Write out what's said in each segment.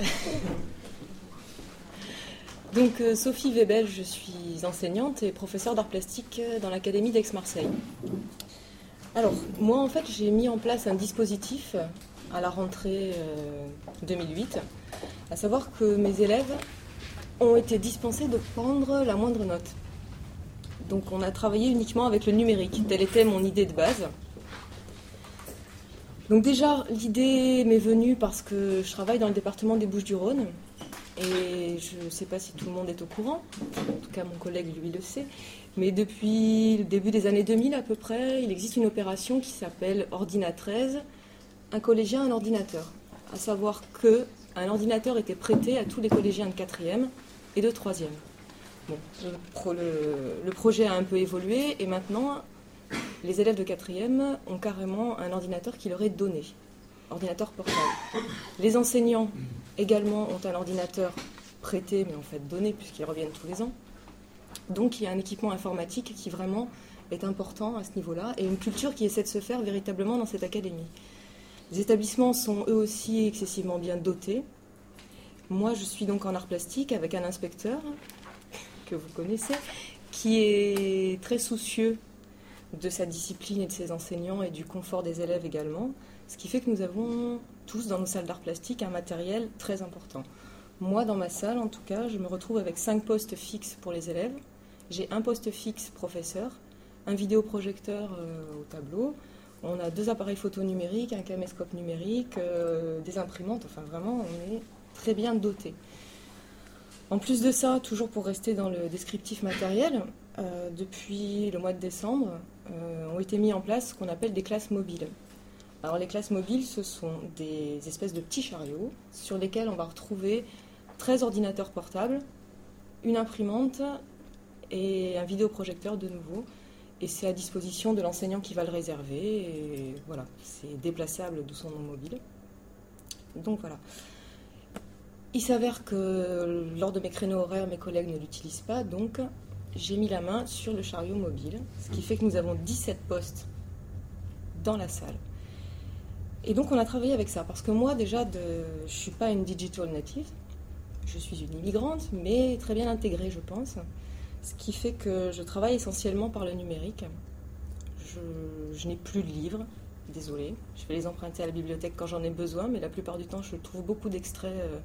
Donc, euh, Sophie Webel, je suis enseignante et professeure d'art plastique euh, dans l'Académie d'Aix-Marseille. Alors, moi, en fait, j'ai mis en place un dispositif à la rentrée 2008, euh, à savoir que mes élèves ont été dispensés de prendre la moindre note. Donc, on a travaillé uniquement avec le numérique. Telle était mon idée de base. Donc déjà, l'idée m'est venue parce que je travaille dans le département des Bouches-du-Rhône et je ne sais pas si tout le monde est au courant, en tout cas mon collègue lui le sait, mais depuis le début des années 2000 à peu près, il existe une opération qui s'appelle Ordina 13, un collégien, un ordinateur. À savoir que un ordinateur était prêté à tous les collégiens de 4e et de 3e. le, projet a un peu évolué et maintenant les élèves de 4e ont carrément un ordinateur qui leur est donné, ordinateur portable. Les enseignants également ont un ordinateur prêté, mais en fait donné, puisqu'ils reviennent tous les ans. Donc il y a un équipement informatique qui vraiment est important à ce niveau-là, et une culture qui essaie de se faire véritablement dans cette académie. Les établissements sont eux aussi excessivement bien dotés. Moi, je suis donc en art plastique avec un inspecteur que vous connaissez, qui est très soucieux de sa discipline et de ses enseignants et du confort des élèves également, ce qui fait que nous avons tous dans nos salles d'art plastique un matériel très important. Moi, dans ma salle, en tout cas, je me retrouve avec cinq postes fixes pour les élèves. J'ai un poste fixe professeur, un vidéoprojecteur euh, au tableau, on a deux appareils photo numériques, un caméscope numérique, euh, des imprimantes, enfin vraiment, on est très bien doté. En plus de ça, toujours pour rester dans le descriptif matériel, euh, depuis le mois de décembre, ont été mis en place ce qu'on appelle des classes mobiles. Alors les classes mobiles, ce sont des espèces de petits chariots sur lesquels on va retrouver 13 ordinateurs portables, une imprimante et un vidéoprojecteur de nouveau. Et c'est à disposition de l'enseignant qui va le réserver. Et voilà, c'est déplaçable d'où son nom mobile. Donc voilà. Il s'avère que lors de mes créneaux horaires, mes collègues ne l'utilisent pas, donc j'ai mis la main sur le chariot mobile, ce qui fait que nous avons 17 postes dans la salle. Et donc on a travaillé avec ça, parce que moi déjà, je ne suis pas une digital native, je suis une immigrante, mais très bien intégrée, je pense. Ce qui fait que je travaille essentiellement par le numérique. Je, n'ai plus de livres, désolée. Je vais les emprunter à la bibliothèque quand j'en ai besoin, mais la plupart du temps, je trouve beaucoup d'extraits euh,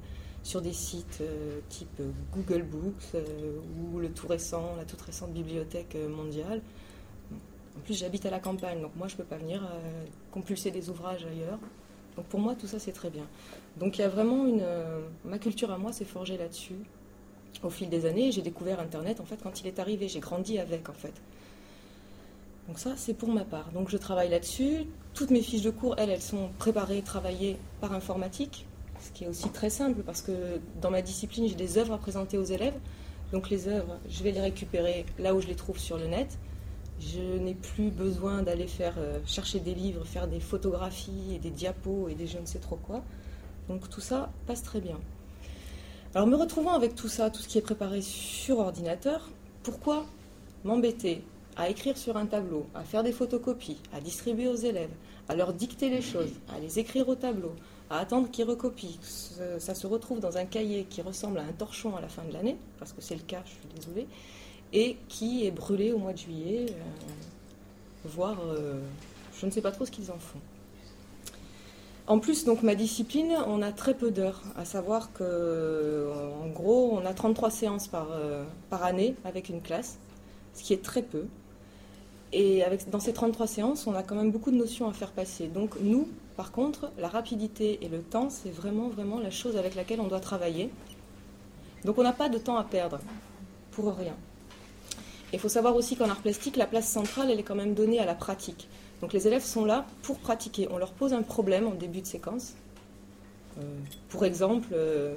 sur des sites euh, type Google Books euh, ou le tout récent, la toute récente bibliothèque mondiale. En plus, j'habite à la campagne, donc moi, je ne peux pas venir euh, compulser des ouvrages ailleurs. Donc pour moi, tout ça, c'est très bien. Donc il y a vraiment une... Euh, ma culture à moi s'est forgée là-dessus au fil des années. J'ai découvert Internet, en fait, quand il est arrivé. J'ai grandi avec, en fait. Donc ça, c'est pour ma part. Donc je travaille là-dessus. Toutes mes fiches de cours, elles, elles sont préparées, travaillées par informatique, ce qui est aussi très simple parce que dans ma discipline, j'ai des œuvres à présenter aux élèves. Donc les œuvres, je vais les récupérer là où je les trouve sur le net. Je n'ai plus besoin d'aller faire euh, chercher des livres, faire des photographies et des diapos et des je ne sais trop quoi. Donc tout ça passe très bien. Alors me retrouvant avec tout ça, tout ce qui est préparé sur ordinateur, pourquoi m'embêter à écrire sur un tableau, à faire des photocopies, à distribuer aux élèves, à leur dicter les choses, à les écrire au tableau, à attendre qu'ils recopient, ça se retrouve dans un cahier qui ressemble à un torchon à la fin de l'année, parce que c'est le cas, je suis désolée, et qui est brûlé au mois de juillet, euh, voire euh, je ne sais pas trop ce qu'ils en font. En plus, donc ma discipline, on a très peu d'heures, à savoir que en gros, on a 33 séances par, euh, par année avec une classe, ce qui est très peu. Et avec, dans ces 33 séances, on a quand même beaucoup de notions à faire passer. Donc nous, par contre, la rapidité et le temps, c'est vraiment, vraiment la chose avec laquelle on doit travailler. Donc on n'a pas de temps à perdre, pour rien. Il faut savoir aussi qu'en art plastique, la place centrale, elle est quand même donnée à la pratique. Donc les élèves sont là pour pratiquer. On leur pose un problème en début de séquence. Euh, pour exemple, euh,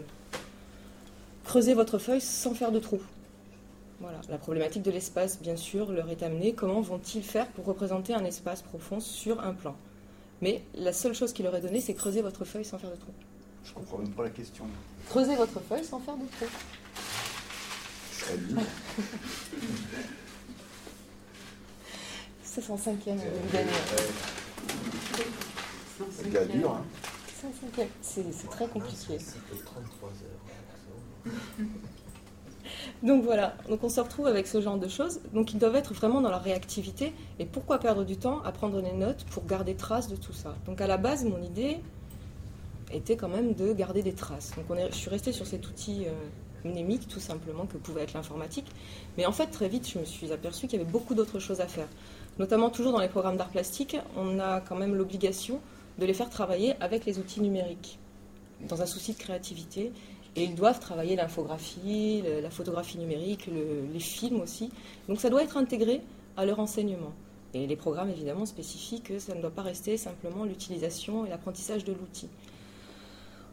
creuser votre feuille sans faire de trou. Voilà. La problématique de l'espace, bien sûr, leur est amenée. Comment vont-ils faire pour représenter un espace profond sur un plan? Mais la seule chose qui leur est donnée, c'est creuser votre feuille sans faire de trou. Je comprends même pas la question. Creuser votre feuille sans faire de trou. C'est son cinquième euh, C'est bien dur, hein C'est très compliqué. Donc voilà, on se retrouve avec ce genre de choses. Donc ils doivent être vraiment dans leur réactivité. Et pourquoi perdre du temps à prendre des notes pour garder trace de tout ça? Donc à la base, mon idée était quand même de garder des traces. Donc je suis restée sur cet outil euh, mnémique, tout simplement, que pouvait être l'informatique. Mais en fait, très vite, je me suis aperçue qu'il y avait beaucoup d'autres choses à faire. Notamment toujours dans les programmes d'art plastique, on a quand même l'obligation de les faire travailler avec les outils numériques, dans un souci de créativité. Et ils doivent travailler l'infographie, la photographie numérique, les films aussi. Donc ça doit être intégré à leur enseignement. Et les programmes, évidemment, spécifient que ça ne doit pas rester simplement l'utilisation et l'apprentissage de l'outil.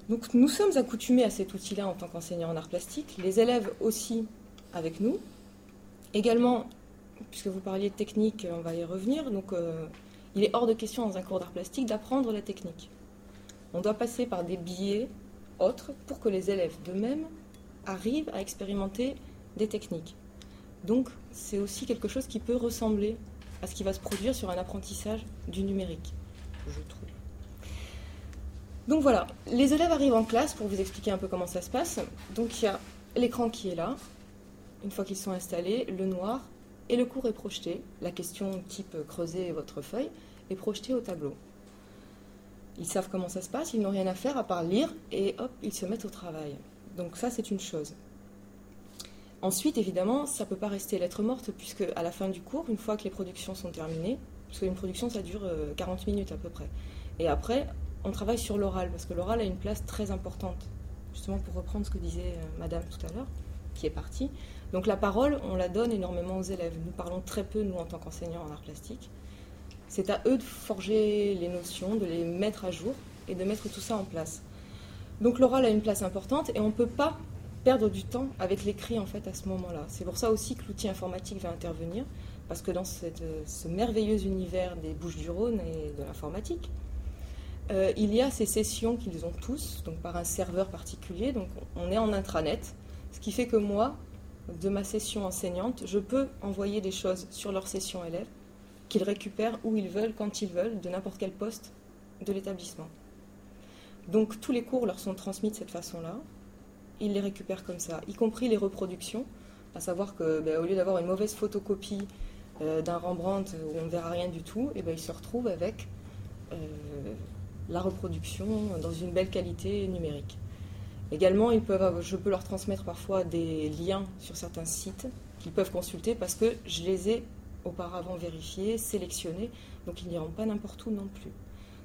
Donc nous sommes accoutumés à cet outil-là en tant qu'enseignants en art plastique, les élèves aussi avec nous. Également, puisque vous parliez de technique, on va y revenir, donc euh, il est hors de question dans un cours d'art plastique d'apprendre la technique. On doit passer par des biais autres pour que les élèves d'eux-mêmes arrivent à expérimenter des techniques. Donc c'est aussi quelque chose qui peut ressembler à ce qui va se produire sur un apprentissage du numérique, je trouve. Donc voilà, les élèves arrivent en classe pour vous expliquer un peu comment ça se passe. Donc il y a l'écran qui est là, une fois qu'ils sont installés, le noir, et le cours est projeté. La question type creuser votre feuille est projetée au tableau. Ils savent comment ça se passe, ils n'ont rien à faire à part lire et hop, ils se mettent au travail. Donc ça, c'est une chose. Ensuite, évidemment, ça ne peut pas rester lettre morte, puisque à la fin du cours, une fois que les productions sont terminées, parce qu'une production, ça dure 40 euh, minutes à peu près, et après, on travaille sur l'oral, parce que l'oral a une place très importante, justement pour reprendre ce que disait euh, Madame tout à l'heure, qui est partie. Donc la parole, on la donne énormément aux élèves. Nous parlons très peu, nous, en tant qu'enseignants en art plastique. C'est à eux de forger les notions, de les mettre à jour et de mettre tout ça en place. Donc l'oral a une place importante et on ne peut pas perdre du temps avec l'écrit en fait à ce moment-là. C'est pour ça aussi que l'outil informatique va intervenir, parce que dans ce merveilleux univers des Bouches du Rhône et de l'informatique, euh, il y a ces sessions qu'ils ont tous, donc par un serveur particulier, donc on est en intranet, ce qui fait que moi, de ma session enseignante, je peux envoyer des choses sur leur session élève qu'ils récupèrent où ils veulent, quand ils veulent, de n'importe quel poste de l'établissement. Donc tous les cours leur sont transmis de cette façon-là. Ils les récupèrent comme ça, y compris les reproductions, à savoir que ben, au lieu d'avoir une mauvaise photocopie euh, d'un Rembrandt où on ne verra rien du tout, et eh ben, ils se retrouvent avec euh, la reproduction dans une belle qualité numérique. Également, je peux leur transmettre parfois des liens sur certains sites qu'ils peuvent consulter parce que je les ai auparavant vérifiés, sélectionnés, donc ils n'iront pas n'importe où non plus.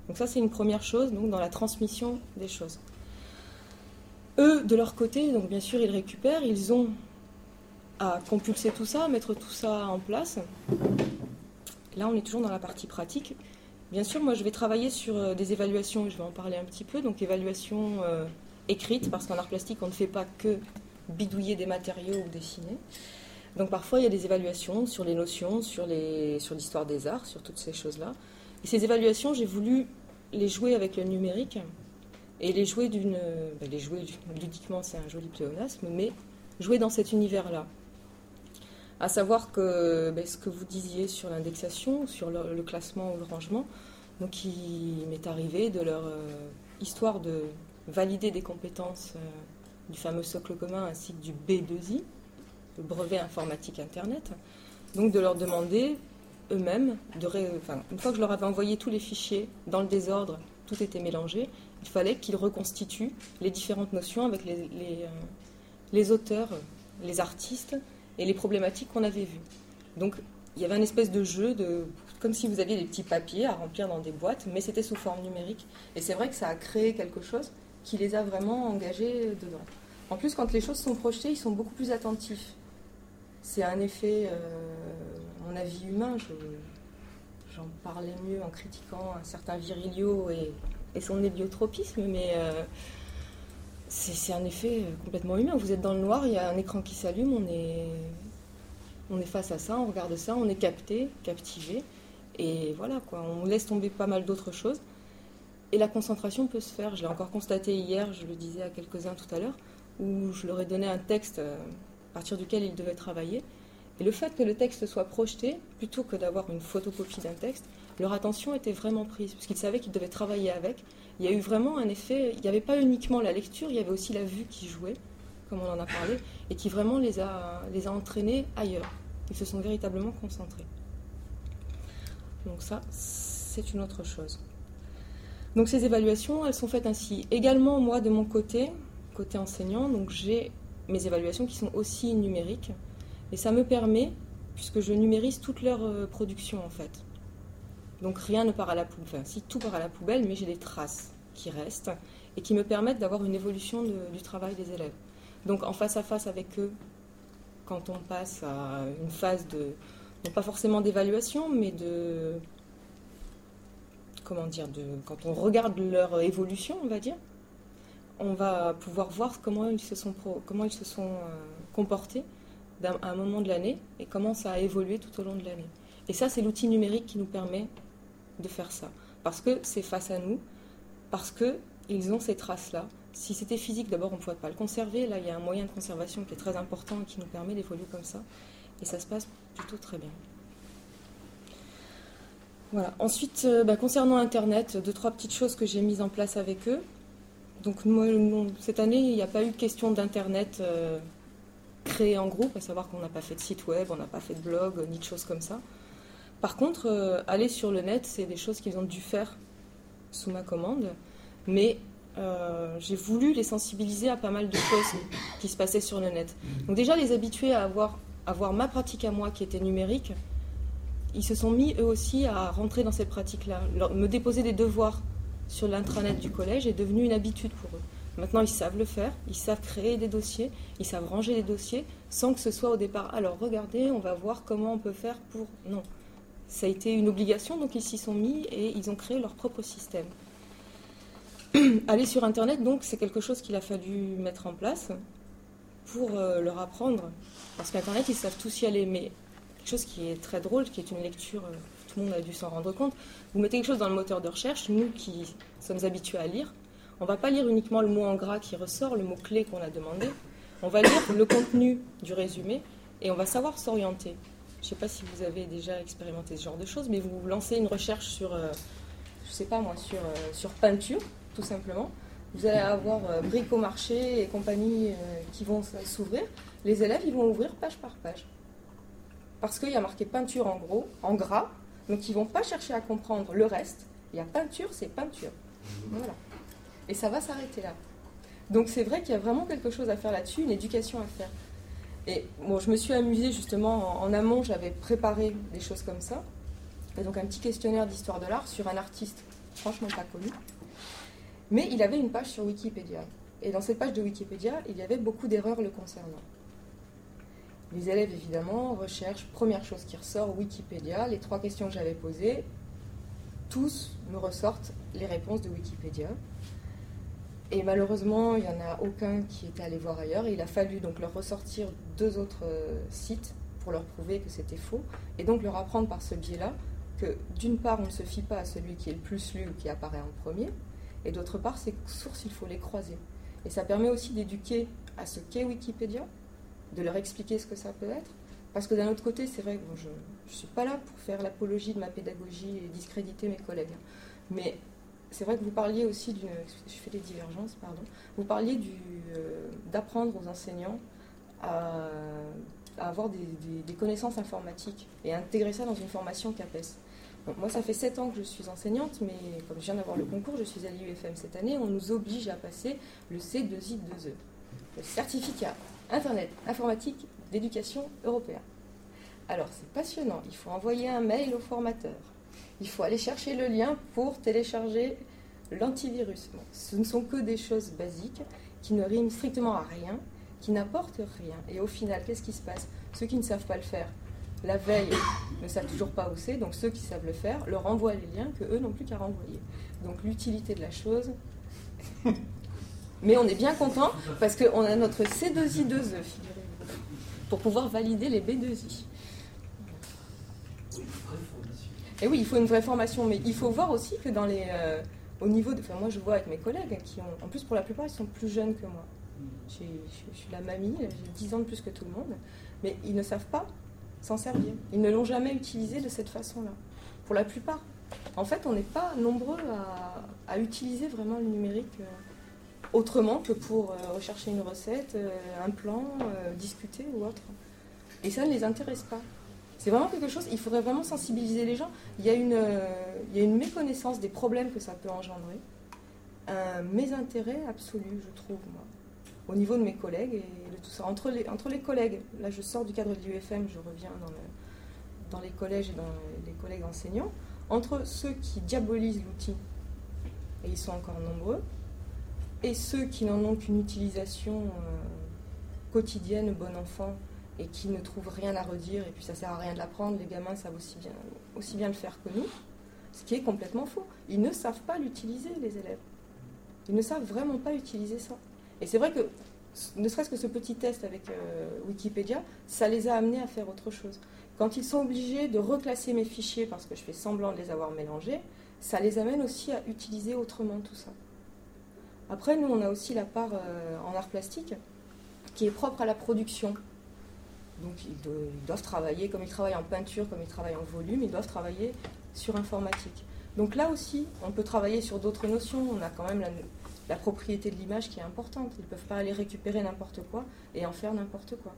Donc ça, c'est une première chose, dans la transmission des choses. Eux, de leur côté, donc bien sûr, ils récupèrent, ils ont à compulser tout ça, mettre tout ça en place. Là, on est toujours dans la partie pratique. Bien sûr, moi, je vais travailler sur euh, des évaluations, je vais en parler un petit peu. Donc, évaluation euh, écrite, parce qu'en art plastique, on ne fait pas que bidouiller des matériaux ou dessiner. Donc, parfois, il y a des évaluations sur les notions, sur l'histoire des arts, sur toutes ces choses-là. Et ces évaluations, j'ai voulu les jouer avec le numérique et les jouer d'une. Ben, les jouer ludiquement, c'est un joli pléonasme, mais jouer dans cet univers-là. À savoir que ben, ce que vous disiez sur l'indexation, sur le, classement ou le rangement, donc il m'est arrivé de leur euh, histoire de valider des compétences euh, du fameux socle commun ainsi que du B2I, brevet informatique Internet, donc de leur demander eux-mêmes, une fois que je leur avais envoyé tous les fichiers dans le désordre, tout était mélangé, il fallait qu'ils reconstituent les différentes notions avec les, les, euh, les auteurs, les artistes et les problématiques qu'on avait vues. Donc il y avait un espèce de jeu, de, comme si vous aviez des petits papiers à remplir dans des boîtes, mais c'était sous forme numérique. Et c'est vrai que ça a créé quelque chose qui les a vraiment engagés dedans. En plus, quand les choses sont projetées, ils sont beaucoup plus attentifs. C'est un effet, euh, mon avis humain, j'en parlais mieux en critiquant un certain Virilio et, son héliotropisme, mais euh, c'est un effet complètement humain. Vous êtes dans le noir, il y a un écran qui s'allume, on est, on est face à ça, on regarde ça, on est capté, captivé. Et voilà, quoi, on laisse tomber pas mal d'autres choses. Et la concentration peut se faire. Je l'ai encore constaté hier, je le disais à quelques-uns tout à l'heure, où je leur ai donné un texte euh, à partir duquel ils devaient travailler. Et le fait que le texte soit projeté, plutôt que d'avoir une photocopie d'un texte, leur attention était vraiment prise, parce qu'ils savaient qu'ils devaient travailler avec. Il y a eu vraiment un effet, il n'y avait pas uniquement la lecture, il y avait aussi la vue qui jouait, comme on en a parlé, et qui vraiment les a, les a entraînés ailleurs. Ils se sont véritablement concentrés. Donc ça, c'est une autre chose. Donc ces évaluations, elles sont faites ainsi. Également, moi, de mon côté, côté enseignant, donc j'ai mes évaluations qui sont aussi numériques. Et ça me permet, puisque je numérise toute leur euh, production en fait. Donc rien ne part à la poubelle. Enfin, si tout part à la poubelle, mais j'ai des traces qui restent et qui me permettent d'avoir une évolution du travail des élèves. Donc en face à face avec eux, quand on passe à une phase de, non pas forcément d'évaluation, mais de, comment dire, de, quand on regarde leur évolution, on va dire, on va pouvoir voir comment ils se sont, comment ils se sont euh, comportés à un moment de l'année et comment ça a évolué tout au long de l'année. Et ça, c'est l'outil numérique qui nous permet de faire ça. Parce que c'est face à nous, parce qu'ils ont ces traces-là. Si c'était physique, d'abord, on ne pourrait pas le conserver. Là, il y a un moyen de conservation qui est très important et qui nous permet d'évoluer comme ça. Et ça se passe plutôt très bien. Voilà. Ensuite, euh, bah, concernant Internet, deux, trois petites choses que j'ai mises en place avec eux. Donc, cette année, il n'y a pas eu de question d'Internet euh, créé en groupe, à savoir qu'on n'a pas fait de site web, on n'a pas fait de blog, ni de choses comme ça. Par contre, euh, aller sur le net, c'est des choses qu'ils ont dû faire sous ma commande, mais euh, j'ai voulu les sensibiliser à pas mal de choses qui se passaient sur le net. Donc déjà, les habituer à avoir ma pratique à moi qui était numérique, ils se sont mis eux aussi à rentrer dans cette pratique-là. Me déposer des devoirs sur l'intranet du collège est devenu une habitude pour eux. Maintenant, ils savent le faire, ils savent créer des dossiers, ils savent ranger des dossiers sans que ce soit au départ. Alors, regardez, on va voir comment on peut faire pour. Non. Ça a été une obligation, donc ils s'y sont mis et ils ont créé leur propre système. Aller sur Internet, donc, c'est quelque chose qu'il a fallu mettre en place pour euh, leur apprendre. Parce qu'Internet, ils savent tous y aller. Mais quelque chose qui est très drôle, qui est une lecture, euh, tout le monde a dû s'en rendre compte. Vous mettez quelque chose dans le moteur de recherche, nous qui sommes habitués à lire, on ne va pas lire uniquement le mot en gras qui ressort, le mot-clé qu'on a demandé. On va lire le contenu du résumé et on va savoir s'orienter. Je ne sais pas si vous avez déjà expérimenté ce genre de choses, mais vous lancez une recherche sur, euh, je sais pas moi, sur, euh, sur peinture, tout simplement. Vous allez avoir euh, bric au marché et compagnie qui vont s'ouvrir. Les élèves, ils vont ouvrir page par page. Parce qu'il y a marqué peinture en gros, en gras, donc ils ne vont pas chercher à comprendre le reste. Il y a peinture, c'est peinture. Voilà. Et ça va s'arrêter là. Donc c'est vrai qu'il y a vraiment quelque chose à faire là-dessus, une éducation à faire. Et bon, je me suis amusée justement en, amont, j'avais préparé des choses comme ça. Et donc un petit questionnaire d'histoire de l'art sur un artiste franchement pas connu. Mais il avait une page sur Wikipédia. Et dans cette page de Wikipédia, il y avait beaucoup d'erreurs le concernant. Les élèves, évidemment, recherchent, première chose qui ressort, Wikipédia. Les trois questions que j'avais posées, tous me ressortent les réponses de Wikipédia. Et malheureusement, il n'y en a aucun qui était allé voir ailleurs. il a fallu donc leur ressortir deux autres euh, sites pour leur prouver que c'était faux. Et donc leur apprendre par ce biais-là que d'une part, on ne se fie pas à celui qui est le plus lu ou qui apparaît en premier. Et d'autre part, ces sources, il faut les croiser. Et ça permet aussi d'éduquer à ce qu'est Wikipédia, de leur expliquer ce que ça peut être. Parce que d'un autre côté, c'est vrai que je ne suis pas là pour faire l'apologie de ma pédagogie et discréditer mes collègues. Mais c'est vrai que vous parliez aussi d'une. Je fais des divergences, pardon. Vous parliez euh, d'apprendre aux enseignants à, avoir des, connaissances informatiques et intégrer ça dans une formation CAPES. moi, ça fait 7 ans que je suis enseignante, mais comme je viens d'avoir le concours, je suis à l'IUFM cette année, on nous oblige à passer le C2I2E, le certificat Internet informatique d'éducation européen. Alors, c'est passionnant. Il faut envoyer un mail au formateur il faut aller chercher le lien pour télécharger l'antivirus. ce ne sont que des choses basiques qui ne riment strictement à rien, qui n'apportent rien. Et au final, qu'est-ce qui se passe? Ceux qui ne savent pas le faire, la veille, ne savent toujours pas où c'est, donc ceux qui savent le faire leur envoient les liens que eux n'ont plus qu'à renvoyer. Donc l'utilité de la chose. Mais on est bien content parce qu'on a notre C2I2E, pour pouvoir valider les B2I. Et oui, il faut une vraie formation, mais il faut voir aussi que dans les, euh, au niveau de, enfin moi je vois avec mes collègues qui ont, en plus pour la plupart ils sont plus jeunes que moi. Je, suis la mamie, j'ai 10 ans de plus que tout le monde, mais ils ne savent pas s'en servir. Ils ne l'ont jamais utilisé de cette façon-là, pour la plupart. En fait, on n'est pas nombreux à, utiliser vraiment le numérique euh, autrement que pour euh, rechercher une recette, euh, un plan, discuter ou autre. Et ça ne les intéresse pas. C'est vraiment quelque chose, il faudrait vraiment sensibiliser les gens. Il y, a une, il y a une méconnaissance des problèmes que ça peut engendrer, un mésintérêt absolu, je trouve, moi, au niveau de mes collègues et de tout ça. Entre les, entre les collègues, là je sors du cadre de l'UFM, je reviens dans les collèges et dans les collègues enseignants, entre ceux qui diabolisent l'outil, et ils sont encore nombreux, et ceux qui n'en ont qu'une utilisation euh, quotidienne, bon enfant, et qui ne trouvent rien à redire, et puis ça sert à rien de l'apprendre, les gamins savent aussi bien, aussi bien le faire que nous, ce qui est complètement faux. Ils ne savent pas l'utiliser, les élèves. Ils ne savent vraiment pas utiliser ça. Et c'est vrai que, ne serait-ce que ce petit test avec euh, Wikipédia, ça les a amenés à faire autre chose. Quand ils sont obligés de reclasser mes fichiers parce que je fais semblant de les avoir mélangés, ça les amène aussi à utiliser autrement tout ça. Après, nous, on a aussi la part euh, en art plastique qui est propre à la production. Donc, ils, doivent travailler, comme ils travaillent en peinture, comme ils travaillent en volume, ils doivent travailler sur informatique. Donc là aussi, on peut travailler sur d'autres notions. On a quand même la, la propriété de l'image qui est importante. Ils ne peuvent pas aller récupérer n'importe quoi et en faire n'importe quoi.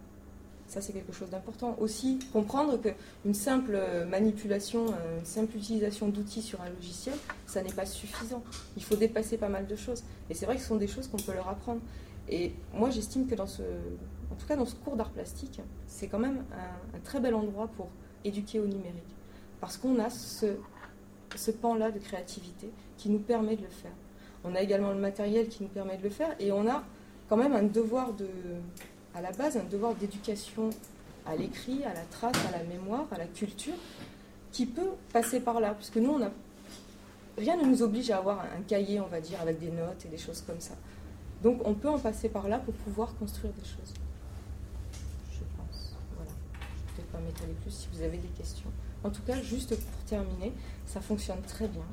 Ça, c'est quelque chose d'important. Aussi, comprendre qu'une simple manipulation, euh, une simple utilisation d'outils sur un logiciel, ça n'est pas suffisant. Il faut dépasser pas mal de choses. Et c'est vrai que ce sont des choses qu'on peut leur apprendre. Et moi, j'estime que dans ce, en tout cas dans ce cours d'art plastique, c'est quand même un, très bel endroit pour éduquer au numérique. Parce qu'on a ce, ce pan-là de créativité qui nous permet de le faire. On a également le matériel qui nous permet de le faire. Et on a quand même un devoir de, à la base un devoir d'éducation à l'écrit, à la trace, à la mémoire, à la culture, qui peut passer par là, puisque nous, rien ne nous oblige à avoir un cahier, on va dire, avec des notes et des choses comme ça. Donc on peut en passer par là pour pouvoir construire des choses. Je pense. Voilà. Je ne vais pas m'étaler plus si vous avez des questions. En tout cas, juste pour terminer, ça fonctionne très bien.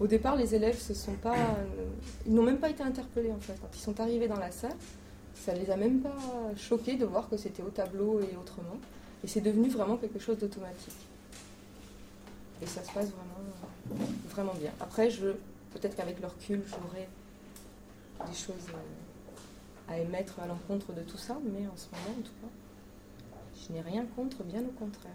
Au départ, les élèves se sont pas, ils n'ont même pas été interpellés en fait. Quand ils sont arrivés dans la salle, ça ne les a même pas choqués de voir que c'était au tableau et autrement. Et c'est devenu vraiment quelque chose d'automatique. Et ça se passe vraiment, vraiment bien. Après, je, peut-être qu'avec le recul, j'aurai des choses à émettre à l'encontre de tout ça, mais en ce moment, en tout cas, je n'ai rien contre, bien au contraire.